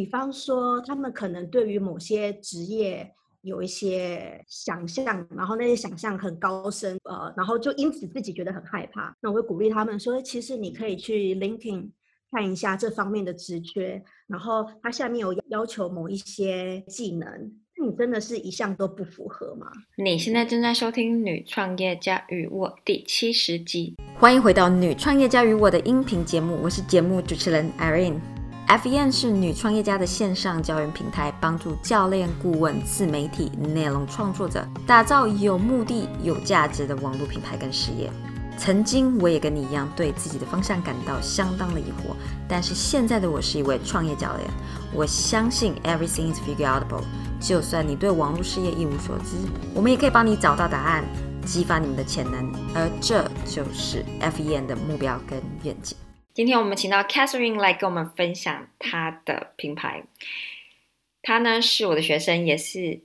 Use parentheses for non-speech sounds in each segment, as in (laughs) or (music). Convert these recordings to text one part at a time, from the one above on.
比方说，他们可能对于某些职业有一些想象，然后那些想象很高深，呃，然后就因此自己觉得很害怕。那我会鼓励他们说，其实你可以去 LinkedIn 看一下这方面的职缺，然后它下面有要求某一些技能。你真的是一项都不符合吗？你现在正在收听《女创业家与我》第七十集，欢迎回到《女创业家与我》的音频节目，我是节目主持人 Irene。FEN 是女创业家的线上教育平台，帮助教练、顾问、自媒体、内容创作者打造有目的、有价值的网络品牌跟事业。曾经我也跟你一样，对自己的方向感到相当的疑惑，但是现在的我是一位创业教练，我相信 Everything is figureoutable。就算你对网络事业一无所知，我们也可以帮你找到答案，激发你们的潜能，而这就是 FEN 的目标跟愿景。今天我们请到 Catherine 来跟我们分享她的品牌。她呢是我的学生，也是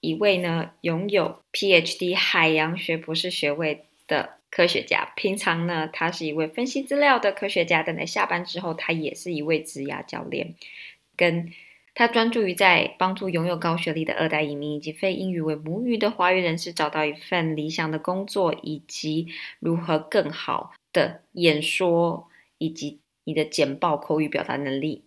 一位呢拥有 PhD 海洋学博士学位的科学家。平常呢，她是一位分析资料的科学家，但在下班之后，她也是一位职涯教练，跟。她专注于在帮助拥有高学历的二代移民以及非英语为母语的华语人士找到一份理想的工作，以及如何更好的演说以及你的简报口语表达能力。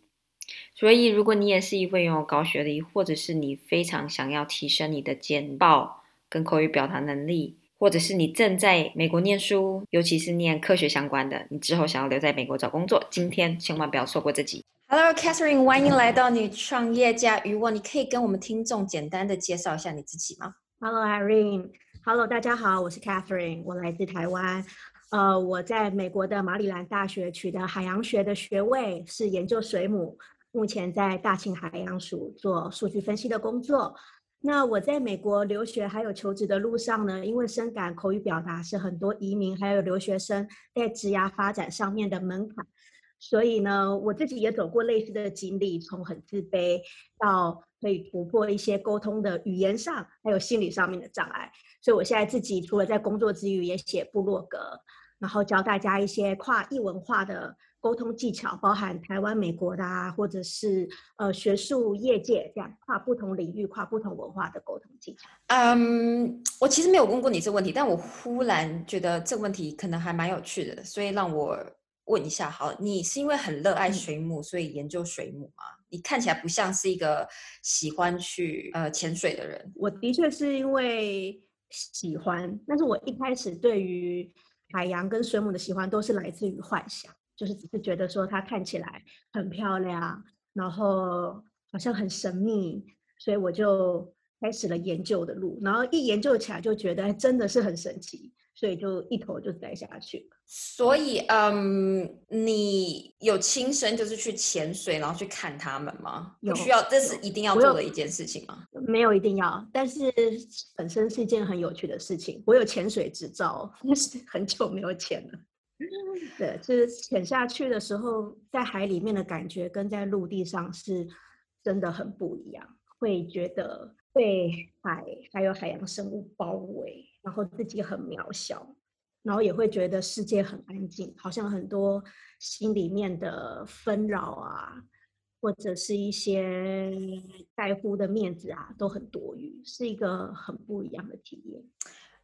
所以，如果你也是一位拥有高学历，或者是你非常想要提升你的简报跟口语表达能力，或者是你正在美国念书，尤其是念科学相关的，你之后想要留在美国找工作，今天千万不要错过这集。Hello，Catherine，欢迎来到你创业家与我。你可以跟我们听众简单的介绍一下你自己吗？Hello，Irene，Hello，大家好，我是 Catherine，我来自台湾。呃，我在美国的马里兰大学取得海洋学的学位，是研究水母，目前在大庆海洋署做数据分析的工作。那我在美国留学还有求职的路上呢，因为深感口语表达是很多移民还有留学生在职涯发展上面的门槛。所以呢，我自己也走过类似的经历，从很自卑到可以突破一些沟通的语言上还有心理上面的障碍。所以我现在自己除了在工作之余也写部落格，然后教大家一些跨异文化的沟通技巧，包含台湾、美国的啊，或者是呃学术业界这样跨不同领域、跨不同文化的沟通技巧。嗯，我其实没有问过你这个问题，但我忽然觉得这个问题可能还蛮有趣的，所以让我。问一下，好，你是因为很热爱水母，所以研究水母吗？你看起来不像是一个喜欢去呃潜水的人。我的确是因为喜欢，但是我一开始对于海洋跟水母的喜欢都是来自于幻想，就是只是觉得说它看起来很漂亮，然后好像很神秘，所以我就开始了研究的路。然后一研究起来就觉得真的是很神奇。所以就一头就栽下去所以，嗯，你有亲身就是去潜水，然后去看他们吗？有需要，这是一定要做的一件事情吗？没有一定要，但是本身是一件很有趣的事情。我有潜水执照，但是很久没有潜了。对，就是潜下去的时候，在海里面的感觉跟在陆地上是真的很不一样，会觉得被海还有海洋生物包围。然后自己很渺小，然后也会觉得世界很安静，好像很多心里面的纷扰啊，或者是一些在乎的面子啊，都很多余，是一个很不一样的体验。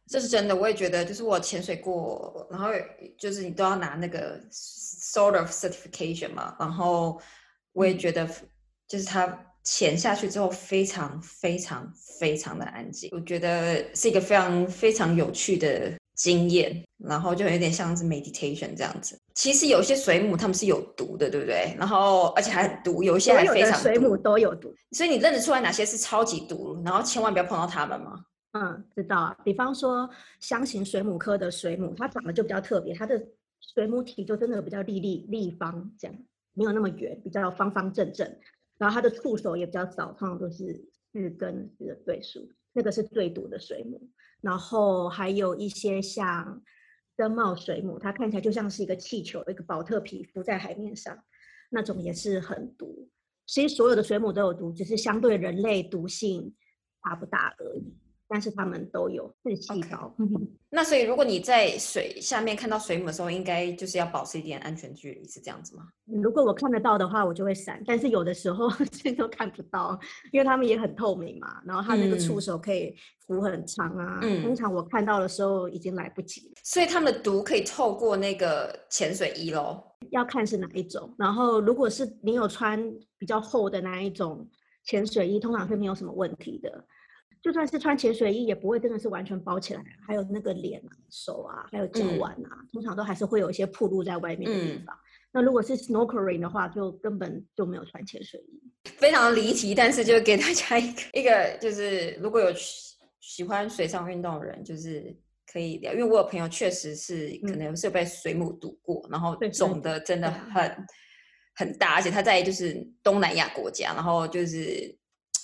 这是真的，我也觉得，就是我潜水过，然后就是你都要拿那个 sort of certification 嘛，然后我也觉得，就是它。潜下去之后，非常非常非常的安静，我觉得是一个非常非常有趣的经验，然后就有点像是 meditation 这样子。其实有些水母它们是有毒的，对不对？然后而且还很毒，有一些还非常水母都有毒。所以你认得出来哪些是超级毒，然后千万不要碰到它们吗？嗯，知道啊。比方说箱型水母科的水母，它长得就比较特别，它的水母体就真的比较立立立方，这样没有那么圆，比较方方正正。然后它的触手也比较少，通常都是四根的对数，那个是最毒的水母。然后还有一些像灯帽水母，它看起来就像是一个气球，一个保特皮浮在海面上，那种也是很毒。其实所有的水母都有毒，只是相对人类毒性大不大而已。但是他们都有是细胞。那所以如果你在水下面看到水母的时候，应该就是要保持一点安全距离，是这样子吗？如果我看得到的话，我就会闪。但是有的时候 (laughs) 这都看不到，因为他们也很透明嘛。然后它那个触手可以浮很长啊。嗯。通常我看到的时候已经来不及。所以它们的毒可以透过那个潜水衣喽？要看是哪一种。然后如果是你有穿比较厚的那一种。潜水衣通常是没有什么问题的，就算是穿潜水衣，也不会真的是完全包起来。还有那个脸啊、手啊，还有脚腕啊，通常都还是会有一些暴露在外面的地方。那如果是 snorkeling 的话，就根本就没有穿潜水衣。非常离题，但是就给大家一个一个，就是如果有喜欢水上运动的人，就是可以聊。因为我有朋友确实是可能是被水母毒过，然后肿的真的很。很大，而且他在就是东南亚国家，然后就是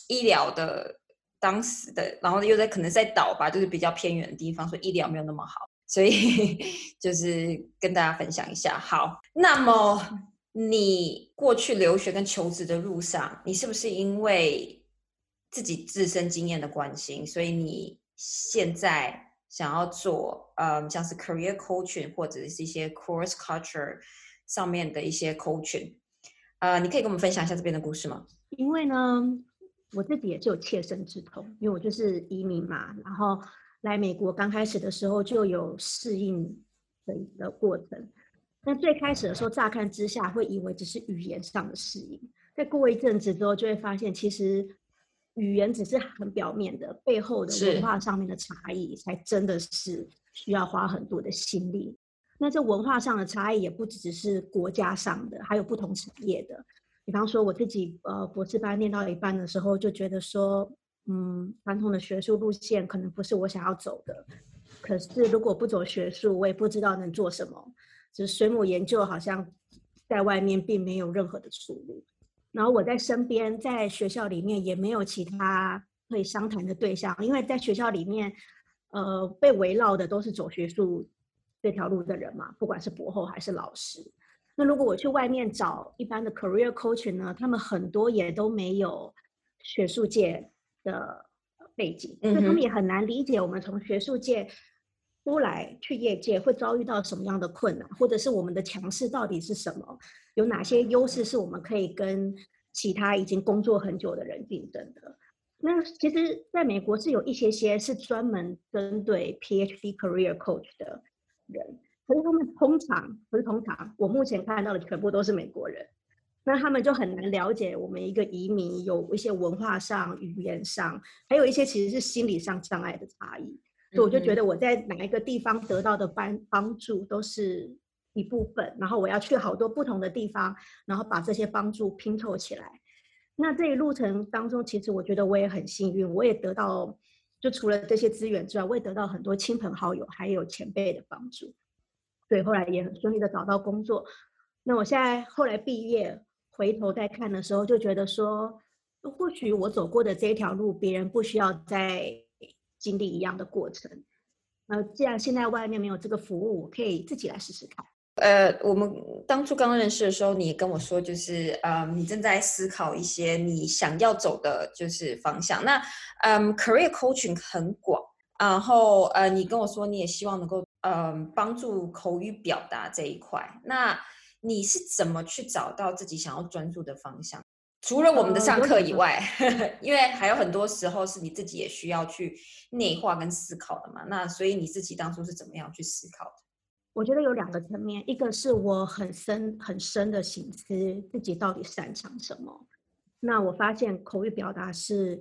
医疗的当时的，然后又在可能在岛吧，就是比较偏远的地方，所以医疗没有那么好，所以 (laughs) 就是跟大家分享一下。好，那么你过去留学跟求职的路上，你是不是因为自己自身经验的关心，所以你现在想要做嗯像是 career coaching 或者是一些 course culture 上面的一些 coaching？呃，你可以跟我们分享一下这边的故事吗？因为呢，我自己也是有切身之痛，因为我就是移民嘛，然后来美国刚开始的时候就有适应的一个过程。那最开始的时候，乍看之下会以为只是语言上的适应，再过一阵子之后，就会发现其实语言只是很表面的，背后的文化上面的差异才真的是需要花很多的心力。那这文化上的差异也不只是国家上的，还有不同产业的。比方说，我自己呃博士班念到一半的时候，就觉得说，嗯，传统的学术路线可能不是我想要走的。可是如果不走学术，我也不知道能做什么。就是水母研究好像在外面并没有任何的出路。然后我在身边，在学校里面也没有其他可以商谈的对象，因为在学校里面，呃，被围绕的都是走学术。这条路的人嘛，不管是博后还是老师，那如果我去外面找一般的 career coaching 呢，他们很多也都没有学术界的背景，所以他们也很难理解我们从学术界出来去业界会遭遇到什么样的困难，或者是我们的强势到底是什么，有哪些优势是我们可以跟其他已经工作很久的人竞争的。那其实在美国是有一些些是专门针对 PhD career coach 的。人，可是他们通常不是通常，我目前看到的全部都是美国人，那他们就很难了解我们一个移民有一些文化上、语言上，还有一些其实是心理上障碍的差异。所以我就觉得我在哪一个地方得到的帮帮助都是一部分，然后我要去好多不同的地方，然后把这些帮助拼凑起来。那这一路程当中，其实我觉得我也很幸运，我也得到。就除了这些资源之外，我也得到很多亲朋好友还有前辈的帮助，对，后来也很顺利的找到工作。那我现在后来毕业回头再看的时候，就觉得说，或许我走过的这一条路，别人不需要再经历一样的过程。那既然现在外面没有这个服务，我可以自己来试试看。呃，我们当初刚认识的时候，你跟我说，就是呃，你正在思考一些你想要走的，就是方向。那嗯，career coaching 很广，然后呃，你跟我说你也希望能够嗯帮助口语表达这一块。那你是怎么去找到自己想要专注的方向？除了我们的上课以外，(laughs) 因为还有很多时候是你自己也需要去内化跟思考的嘛。那所以你自己当初是怎么样去思考的？我觉得有两个层面，一个是我很深很深的心思，自己到底擅长什么。那我发现口语表达是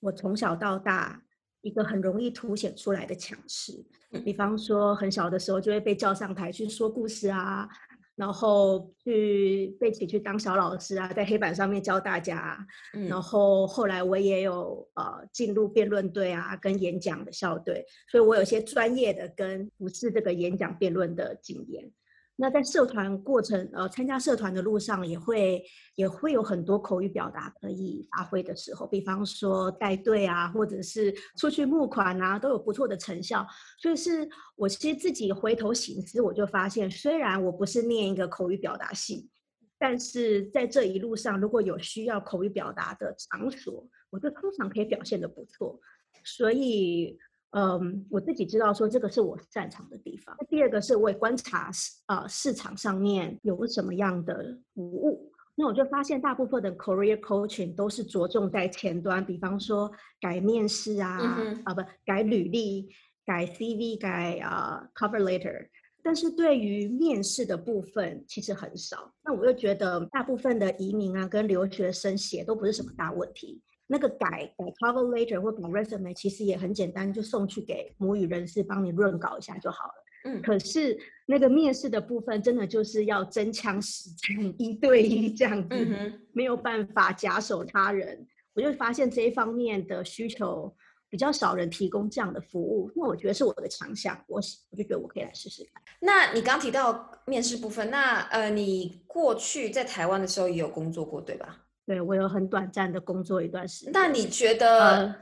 我从小到大一个很容易凸显出来的强势。比方说，很小的时候就会被叫上台去说故事啊。然后去被请去当小老师啊，在黑板上面教大家。然后后来我也有呃进入辩论队啊，跟演讲的校队，所以我有些专业的跟不是这个演讲辩论的经验。那在社团过程，呃，参加社团的路上，也会也会有很多口语表达可以发挥的时候，比方说带队啊，或者是出去募款啊，都有不错的成效。所以是我其实自己回头醒思，我就发现，虽然我不是念一个口语表达系，但是在这一路上，如果有需要口语表达的场所，我就通常可以表现的不错。所以，嗯，我自己知道说这个是我擅长的地方。那第二个是我也观察市呃市场上面有什么样的服务。那我就发现大部分的 career coaching 都是着重在前端，比方说改面试啊，啊不改履历、改 CV、改啊 cover letter。但是对于面试的部分其实很少。那我又觉得大部分的移民啊跟留学生写都不是什么大问题。那个改改 cover letter 或改 resume 其实也很简单，就送去给母语人士帮你润稿一下就好了。嗯，可是那个面试的部分，真的就是要真枪实战，一对一这样子，没有办法假手他人。我就发现这一方面的需求比较少人提供这样的服务，那我觉得是我的强项，我我就觉得我可以来试试看。那你刚提到面试部分，那呃，你过去在台湾的时候也有工作过，对吧？对，我有很短暂的工作一段时间。那你觉得，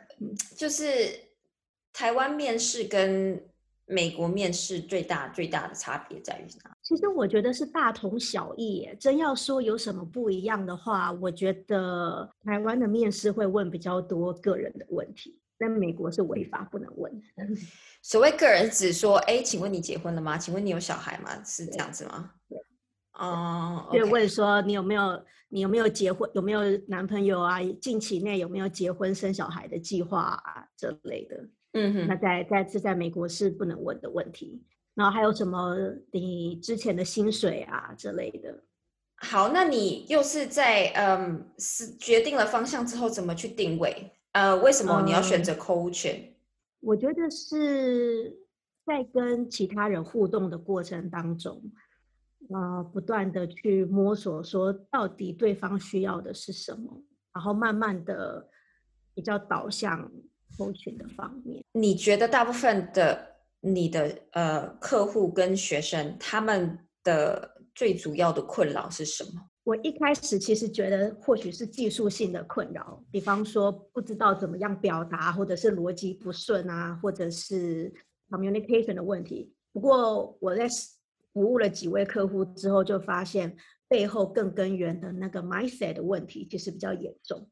就是台湾面试跟？美国面试最大最大的差别在于哪？其实我觉得是大同小异。真要说有什么不一样的话，我觉得台湾的面试会问比较多个人的问题，但美国是违法不能问。(laughs) 所谓个人，只说哎，请问你结婚了吗？请问你有小孩吗？是这样子吗？对。哦。就问说你有没有你有没有结婚？有没有男朋友啊？近期内有没有结婚生小孩的计划啊？这类的。嗯哼，那在在这在美国是不能问的问题，然后还有什么你之前的薪水啊之类的。好，那你又是在嗯是决定了方向之后怎么去定位？呃，为什么你要选择 coaching？我觉得是在跟其他人互动的过程当中，呃，不断的去摸索，说到底对方需要的是什么，然后慢慢的比较导向。沟群的方面，你觉得大部分的你的呃客户跟学生他们的最主要的困扰是什么？我一开始其实觉得或许是技术性的困扰，比方说不知道怎么样表达，或者是逻辑不顺啊，或者是 communication 的问题。不过我在服务了几位客户之后，就发现背后更根源的那个 mindset 的问题其实比较严重。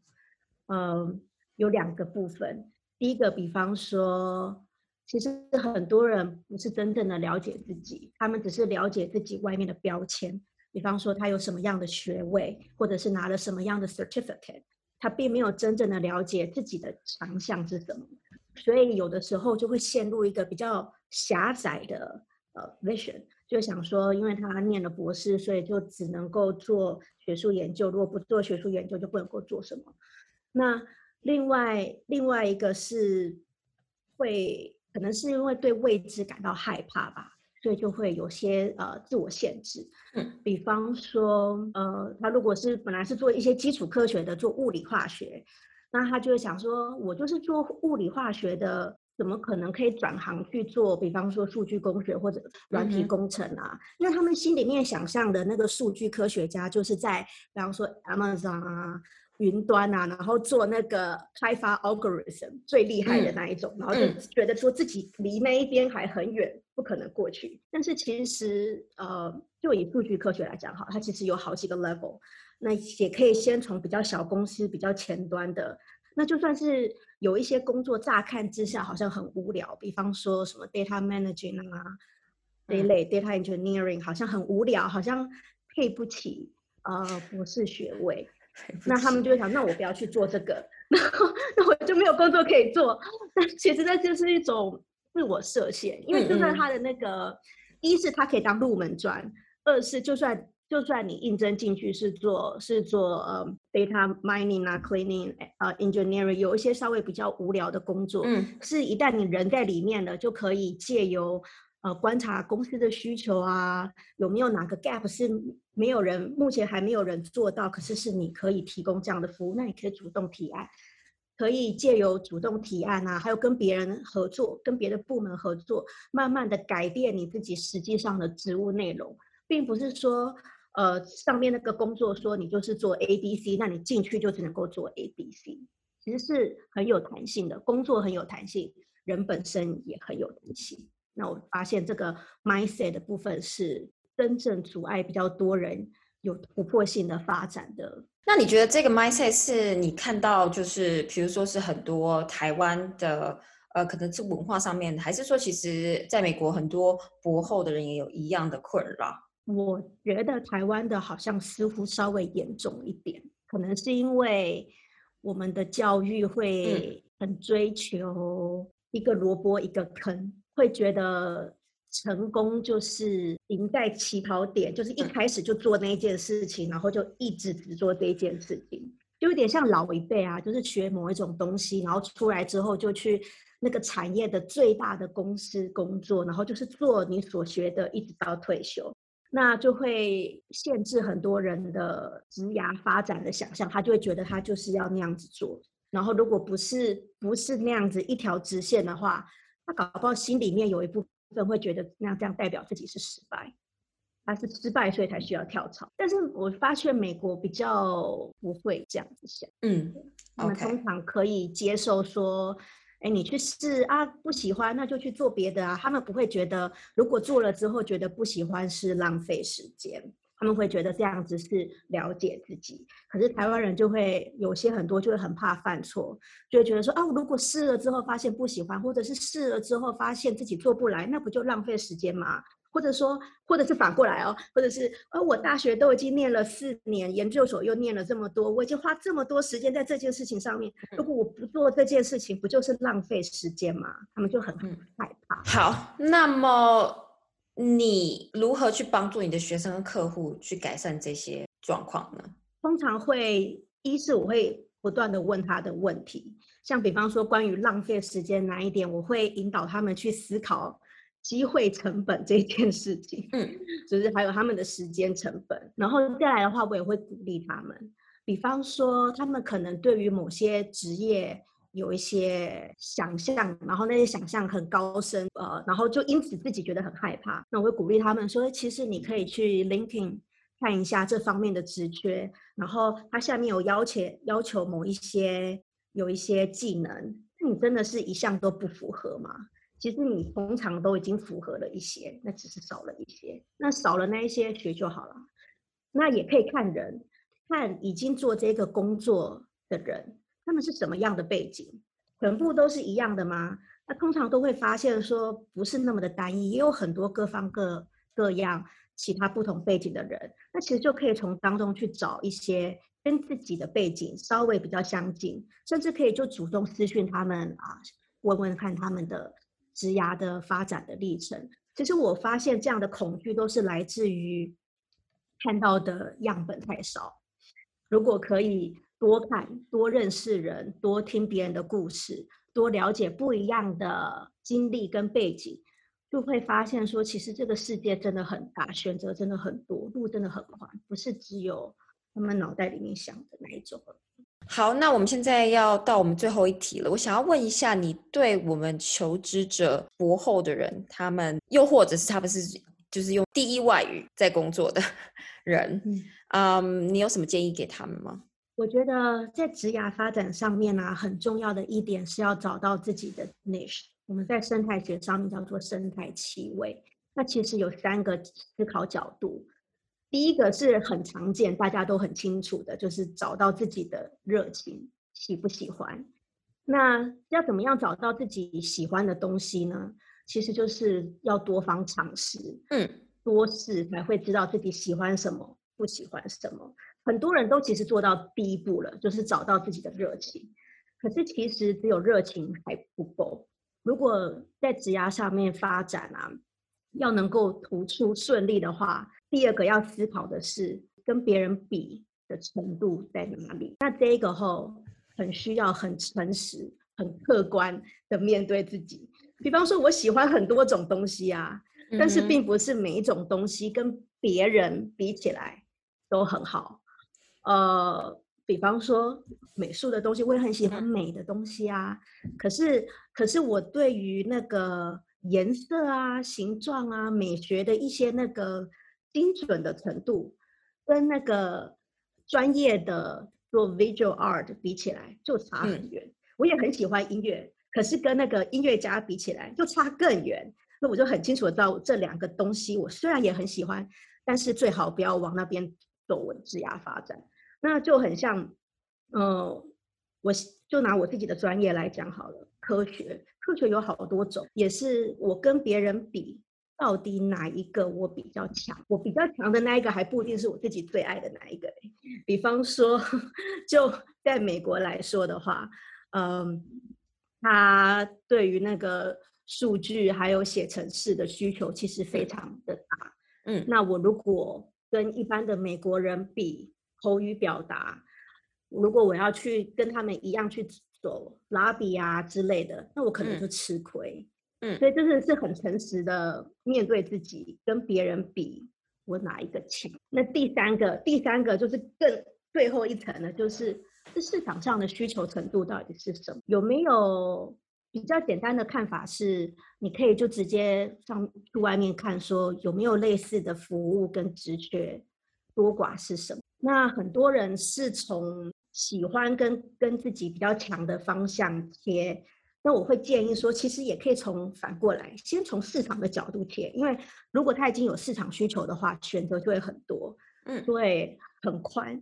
嗯，有两个部分。第一个，比方说，其实很多人不是真正的了解自己，他们只是了解自己外面的标签。比方说，他有什么样的学位，或者是拿了什么样的 certificate，他并没有真正的了解自己的长项是什么，所以有的时候就会陷入一个比较狭窄的呃 vision，就想说，因为他念了博士，所以就只能够做学术研究，如果不做学术研究，就不能够做什么。那另外，另外一个是会可能是因为对未知感到害怕吧，所以就会有些呃自我限制。嗯，比方说，呃，他如果是本来是做一些基础科学的，做物理化学，那他就会想说，我就是做物理化学的，怎么可能可以转行去做？比方说数据工学或者软体工程啊？因为他们心里面想象的那个数据科学家，就是在比方说 Amazon 啊。云端啊，然后做那个开发 algorithm 最厉害的那一种，然后就觉得说自己离那一边还很远，不可能过去。但是其实，呃，就以数据科学来讲，哈，它其实有好几个 level。那也可以先从比较小公司、比较前端的，那就算是有一些工作，乍看之下好像很无聊，比方说什么 data managing 啊这一类 data engineering，好像很无聊，好像配不起呃博士学位。(laughs) 那他们就会想，那我不要去做这个，(laughs) 那那我就没有工作可以做。那其实那就是一种自我设限，因为就算他的那个，一是他可以当入门砖，二是就算就算你应征进去是做是做呃 data mining 啊 cleaning 啊 engineering，有一些稍微比较无聊的工作，嗯，是一旦你人在里面了，就可以借由。呃，观察公司的需求啊，有没有哪个 gap 是没有人目前还没有人做到，可是是你可以提供这样的服务，那你可以主动提案，可以借由主动提案啊，还有跟别人合作，跟别的部门合作，慢慢的改变你自己实际上的职务内容，并不是说，呃，上面那个工作说你就是做 A B C，那你进去就只能够做 A B C，其实是很有弹性的，工作很有弹性，人本身也很有弹性。那我发现这个 mindset 的部分是真正阻碍比较多人有突破性的发展的。那你觉得这个 mindset 是你看到，就是比如说是很多台湾的，呃，可能是文化上面，还是说其实在美国很多博后的人也有一样的困扰？我觉得台湾的好像似乎稍微严重一点，可能是因为我们的教育会很追求一个萝卜一个坑，会觉得。成功就是赢在起跑点，就是一开始就做那一件事情，然后就一直只做这一件事情，就有点像老一辈啊，就是学某一种东西，然后出来之后就去那个产业的最大的公司工作，然后就是做你所学的，一直到退休，那就会限制很多人的职涯发展的想象，他就会觉得他就是要那样子做，然后如果不是不是那样子一条直线的话，他搞不好心里面有一部。分会觉得那这样代表自己是失败，他是失败，所以才需要跳槽。但是我发现美国比较不会这样子想，嗯，他们通常可以接受说，哎，你去试啊，不喜欢那就去做别的啊。他们不会觉得如果做了之后觉得不喜欢是浪费时间，他们会觉得这样子是了解自己。可是台湾人就会有些很多就会很怕犯错，就会觉得说啊，如果试了之后发现不喜欢，或者是试了之后发现自己做不来，那不就浪费时间吗？或者说，或者是反过来哦，或者是呃，我大学都已经念了四年，研究所又念了这么多，我已经花这么多时间在这件事情上面，如果我不做这件事情，不就是浪费时间吗？他们就很害怕。好，那么你如何去帮助你的学生和客户去改善这些状况呢？通常会，一是我会不断的问他的问题，像比方说关于浪费时间哪一点，我会引导他们去思考机会成本这件事情，嗯，就是还有他们的时间成本。然后再来的话，我也会鼓励他们，比方说他们可能对于某些职业有一些想象，然后那些想象很高深，呃，然后就因此自己觉得很害怕。那我会鼓励他们说，其实你可以去 LinkedIn。看一下这方面的职缺，然后它下面有要求要求某一些有一些技能，那你真的是一项都不符合吗？其实你通常都已经符合了一些，那只是少了一些，那少了那一些学就好了。那也可以看人，看已经做这个工作的人，他们是什么样的背景，全部都是一样的吗？那通常都会发现说不是那么的单一，也有很多各方各各样。其他不同背景的人，那其实就可以从当中去找一些跟自己的背景稍微比较相近，甚至可以就主动私讯他们啊，问问看他们的职涯的发展的历程。其实我发现这样的恐惧都是来自于看到的样本太少。如果可以多看、多认识人、多听别人的故事、多了解不一样的经历跟背景。就会发现说，其实这个世界真的很大，选择真的很多，路真的很宽，不是只有他们脑袋里面想的那一种。好，那我们现在要到我们最后一题了。我想要问一下，你对我们求职者博后的人，他们又或者是他们是就是用第一外语在工作的 (laughs) 人，嗯，你有什么建议给他们吗？我觉得在职涯发展上面呢，很重要的一点是要找到自己的 niche。我们在生态学上面叫做生态气味。那其实有三个思考角度。第一个是很常见，大家都很清楚的，就是找到自己的热情，喜不喜欢。那要怎么样找到自己喜欢的东西呢？其实就是要多方尝试，嗯，多试才会知道自己喜欢什么，不喜欢什么。很多人都其实做到第一步了，就是找到自己的热情。可是其实只有热情还不够。如果在职涯上面发展啊，要能够突出顺利的话，第二个要思考的是跟别人比的程度在哪里。那这个吼很需要很诚实、很客观的面对自己。比方说，我喜欢很多种东西啊，但是并不是每一种东西跟别人比起来都很好。呃。比方说美术的东西，我也很喜欢美的东西啊。可是，可是我对于那个颜色啊、形状啊、美学的一些那个精准的程度，跟那个专业的做 visual art 比起来，就差很远。我也很喜欢音乐，可是跟那个音乐家比起来，就差更远。那我就很清楚的知道，这两个东西我虽然也很喜欢，但是最好不要往那边。走我的职涯发展。那就很像，呃，我就拿我自己的专业来讲好了，科学，科学有好多种，也是我跟别人比，到底哪一个我比较强？我比较强的那一个还不一定是我自己最爱的那一个。比方说，(laughs) 就在美国来说的话，嗯，他对于那个数据还有写程式的需求其实非常的大。嗯，那我如果跟一般的美国人比口语表达，如果我要去跟他们一样去走拉比啊之类的，那我可能就吃亏。嗯，嗯所以就是是很诚实的面对自己，跟别人比，我哪一个强？那第三个，第三个就是更最后一层呢，就是这市场上的需求程度到底是什么？有没有？比较简单的看法是，你可以就直接上去外面看，说有没有类似的服务跟职缺，多寡是什么。那很多人是从喜欢跟跟自己比较强的方向切，那我会建议说，其实也可以从反过来，先从市场的角度切，因为如果他已经有市场需求的话，选择就会很多，嗯，会很宽。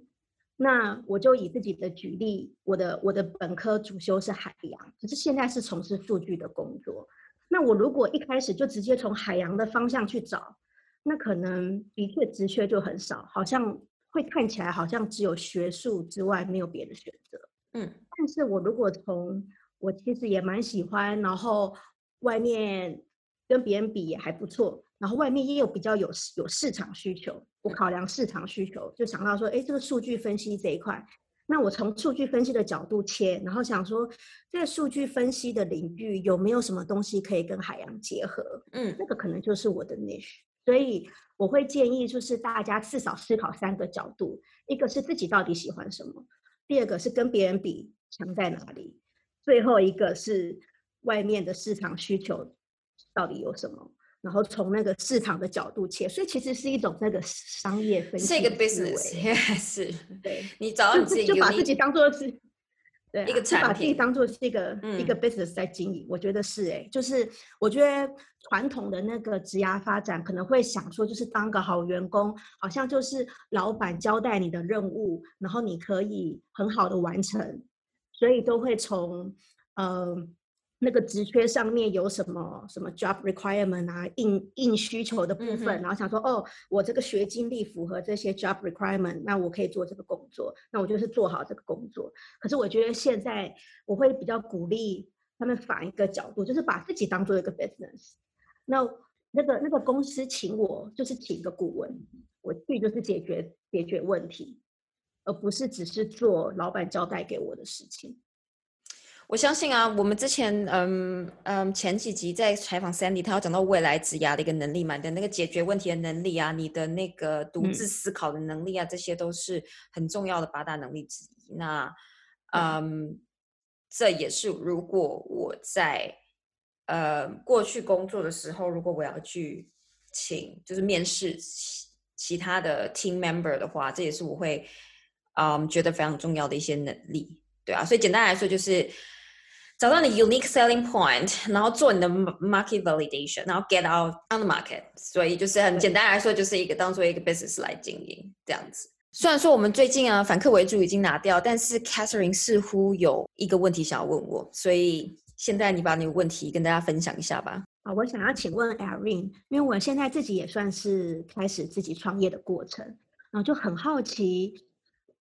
那我就以自己的举例，我的我的本科主修是海洋，可是现在是从事数据的工作。那我如果一开始就直接从海洋的方向去找，那可能的确职缺就很少，好像会看起来好像只有学术之外没有别的选择。嗯，但是我如果从我其实也蛮喜欢，然后外面跟别人比也还不错。然后外面也有比较有有市场需求，我考量市场需求，就想到说，哎，这个数据分析这一块，那我从数据分析的角度切，然后想说，这个数据分析的领域有没有什么东西可以跟海洋结合？嗯，那个可能就是我的 niche。所以我会建议，就是大家至少思考三个角度：一个是自己到底喜欢什么；第二个是跟别人比强在哪里；最后一个是外面的市场需求到底有什么。然后从那个市场的角度切，所以其实是一种那个商业分析是一个 business，(laughs) 是。对，你找到你自己，就把自己当做是，对，一个产品，把自己当做是一个一个 business 在经营。我觉得是，哎，就是我觉得传统的那个职涯发展可能会想说，就是当个好员工，好像就是老板交代你的任务，然后你可以很好的完成，所以都会从，呃。那个职缺上面有什么什么 job requirement 啊，硬硬需求的部分，然后想说，哦，我这个学经历符合这些 job requirement，那我可以做这个工作，那我就是做好这个工作。可是我觉得现在我会比较鼓励他们反一个角度，就是把自己当做一个 business。那那个那个公司请我就是请一个顾问，我去就是解决解决问题，而不是只是做老板交代给我的事情。我相信啊，我们之前嗯嗯前几集在采访 Sandy，他要讲到未来职涯的一个能力嘛，的那个解决问题的能力啊，你的那个独自思考的能力啊，这些都是很重要的八大能力之一。那嗯，这也是如果我在呃过去工作的时候，如果我要去请就是面试其他的 team member 的话，这也是我会嗯觉得非常重要的一些能力，对啊。所以简单来说就是。找到你 unique selling point，然后做你的 market validation，然后 get out on the market。所以就是很简单来说，就是一个当做一个 business 来经营这样子。虽然说我们最近啊反客为主已经拿掉，但是 Catherine 似乎有一个问题想要问我，所以现在你把你的问题跟大家分享一下吧。啊，我想要请问 Irene，因为我现在自己也算是开始自己创业的过程，然后就很好奇。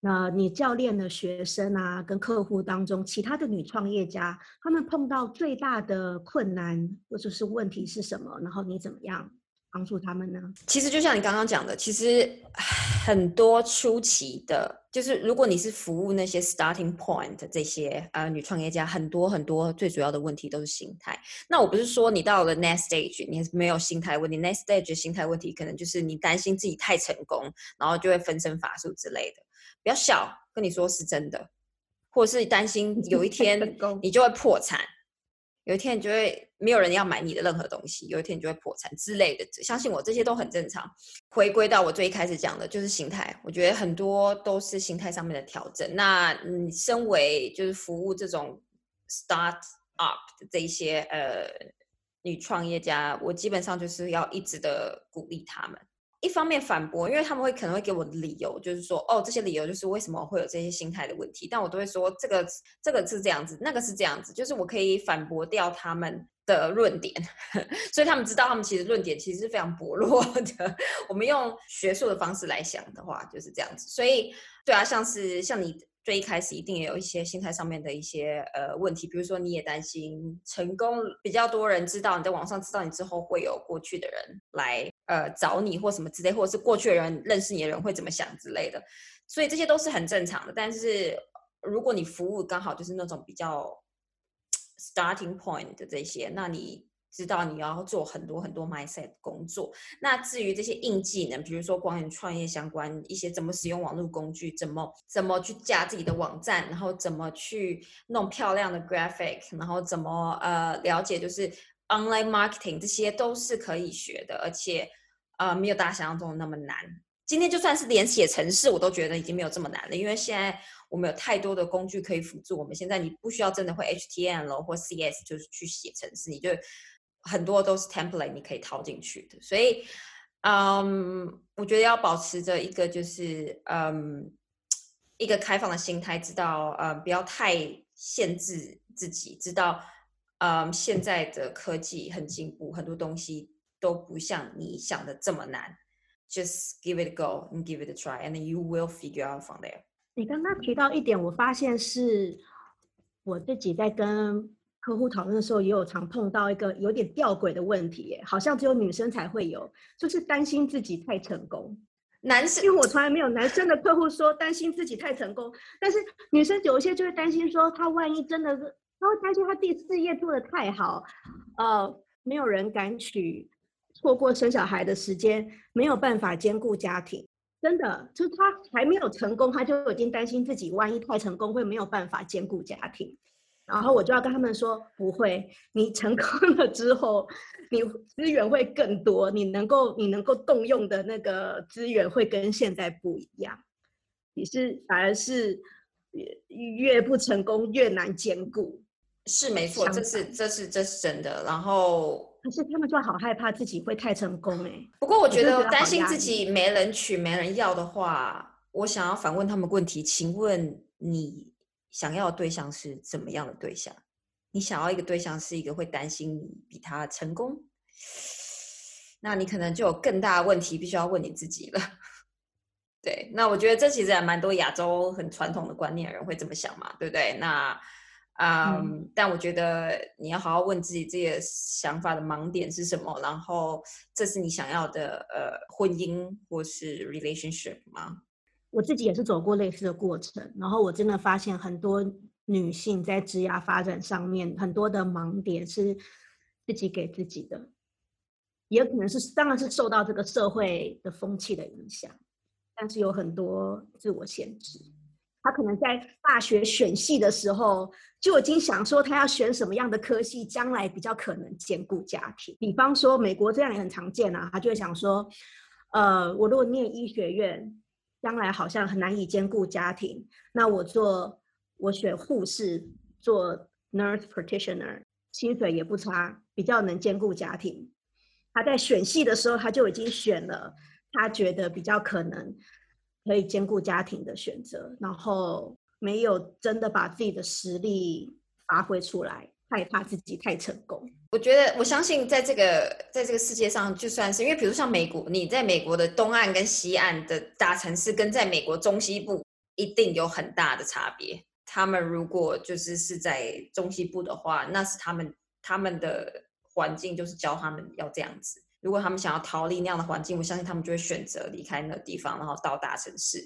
那你教练的学生啊，跟客户当中，其他的女创业家，他们碰到最大的困难或者是问题是什么？然后你怎么样帮助他们呢？其实就像你刚刚讲的，其实很多初期的，就是如果你是服务那些 starting point 这些呃女创业家，很多很多最主要的问题都是心态。那我不是说你到了 next stage 你没有心态问题，next stage 心态问题可能就是你担心自己太成功，然后就会分身乏术之类的。比较小，跟你说是真的，或者是担心 (laughs) 有一天你就会破产，有一天你就会没有人要买你的任何东西，有一天你就会破产之类的。相信我，这些都很正常。回归到我最一开始讲的，就是心态。我觉得很多都是心态上面的调整。那你身为就是服务这种 start up 的这一些呃女创业家，我基本上就是要一直的鼓励他们。一方面反驳，因为他们会可能会给我的理由，就是说，哦，这些理由就是为什么会有这些心态的问题，但我都会说，这个这个是这样子，那个是这样子，就是我可以反驳掉他们的论点，(laughs) 所以他们知道他们其实论点其实是非常薄弱的。(laughs) 我们用学术的方式来想的话，就是这样子。所以，对啊，像是像你。最一开始一定也有一些心态上面的一些呃问题，比如说你也担心成功比较多人知道你在网上知道你之后会有过去的人来呃找你或什么之类，或者是过去的人认识你的人会怎么想之类的，所以这些都是很正常的。但是如果你服务刚好就是那种比较 starting point 的这些，那你。知道你要做很多很多 mindset 工作，那至于这些硬技能，比如说光源创业相关一些，怎么使用网络工具，怎么怎么去架自己的网站，然后怎么去弄漂亮的 graphic，然后怎么呃了解就是 online marketing，这些都是可以学的，而且呃没有大家想象中的那么难。今天就算是连写程式，我都觉得已经没有这么难了，因为现在我们有太多的工具可以辅助我们。现在你不需要真的会 HTML 或 CS，就是去写程式，你就。很多都是 template，你可以套进去的，所以，嗯，我觉得要保持着一个就是，嗯，一个开放的心态，知道，呃，不要太限制自己，知道，嗯，现在的科技很进步，很多东西都不像你想的这么难，just give it a go and give it a try，and you will figure out from there。你刚刚提到一点，我发现是我自己在跟。客户讨论的时候，也有常碰到一个有点吊诡的问题，好像只有女生才会有，就是担心自己太成功。男生，因为我从来没有男生的客户说担心自己太成功，但是女生有一些就会担心说，他万一真的是，他会担心他第四业做的太好，呃，没有人敢娶，错过生小孩的时间，没有办法兼顾家庭，真的，就是他还没有成功，他就已经担心自己万一太成功会没有办法兼顾家庭。然后我就要跟他们说，不会，你成功了之后，你资源会更多，你能够你能够动用的那个资源会跟现在不一样。你是反而是越越不成功越难兼顾，是没错，这是这是这是真的。然后可是他们就好害怕自己会太成功哎。不过我觉得担心自己没人娶没人要的话，我想要反问他们问题，请问你？想要的对象是怎么样的对象？你想要一个对象是一个会担心你比他成功，那你可能就有更大的问题，必须要问你自己了。(laughs) 对，那我觉得这其实还蛮多亚洲很传统的观念人会这么想嘛，对不对？那，嗯，但我觉得你要好好问自己，这些想法的盲点是什么？然后，这是你想要的呃婚姻或是 relationship 吗？我自己也是走过类似的过程，然后我真的发现很多女性在职业发展上面很多的盲点是自己给自己的，也可能是当然是受到这个社会的风气的影响，但是有很多自我限制。她可能在大学选系的时候就已经想说她要选什么样的科系，将来比较可能兼顾家庭。比方说美国这样也很常见啊，她就会想说，呃，我如果念医学院。将来好像很难以兼顾家庭，那我做我选护士做 nurse practitioner，薪水也不差，比较能兼顾家庭。他在选系的时候，他就已经选了他觉得比较可能可以兼顾家庭的选择，然后没有真的把自己的实力发挥出来。害怕自己太成功，我觉得我相信，在这个在这个世界上，就算是因为，比如像美国，你在美国的东岸跟西岸的大城市，跟在美国中西部一定有很大的差别。他们如果就是是在中西部的话，那是他们他们的环境就是教他们要这样子。如果他们想要逃离那样的环境，我相信他们就会选择离开那个地方，然后到大城市。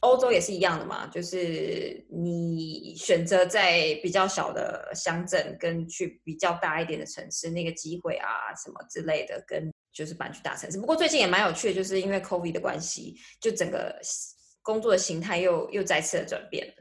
欧洲也是一样的嘛，就是你选择在比较小的乡镇，跟去比较大一点的城市，那个机会啊什么之类的，跟就是搬去大城市。不过最近也蛮有趣的，就是因为 COVID 的关系，就整个工作的形态又又再次的转变了。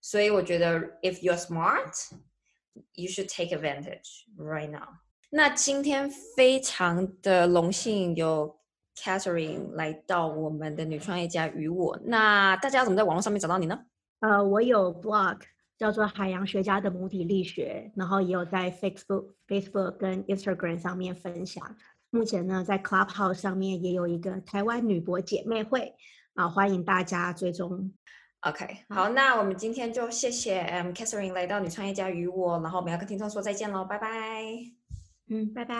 所以我觉得，if you're smart，you should take advantage right now。那今天非常的荣幸有 Catherine 来到我们的女创业家与我。那大家怎么在网络上面找到你呢？呃，我有 blog 叫做海洋学家的母体力学，然后也有在 Facebook、Facebook 跟 Instagram 上面分享。目前呢，在 Clubhouse 上面也有一个台湾女博姐妹会啊，欢迎大家追踪。OK，好，那我们今天就谢谢嗯 Catherine 来到女创业家与我，然后我们要跟听众说再见喽，拜拜。嗯，拜拜。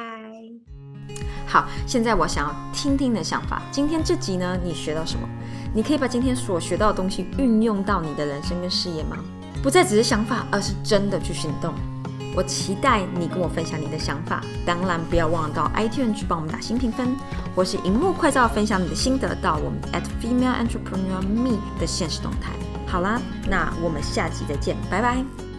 好，现在我想要听听你的想法。今天这集呢，你学到什么？你可以把今天所学到的东西运用到你的人生跟事业吗？不再只是想法，而是真的去行动。我期待你跟我分享你的想法，当然不要忘了到 iTunes 去帮我们打新评分，或是荧幕快照分享你的心得到我们 at female entrepreneur me 的现实动态。好啦，那我们下集再见，拜拜。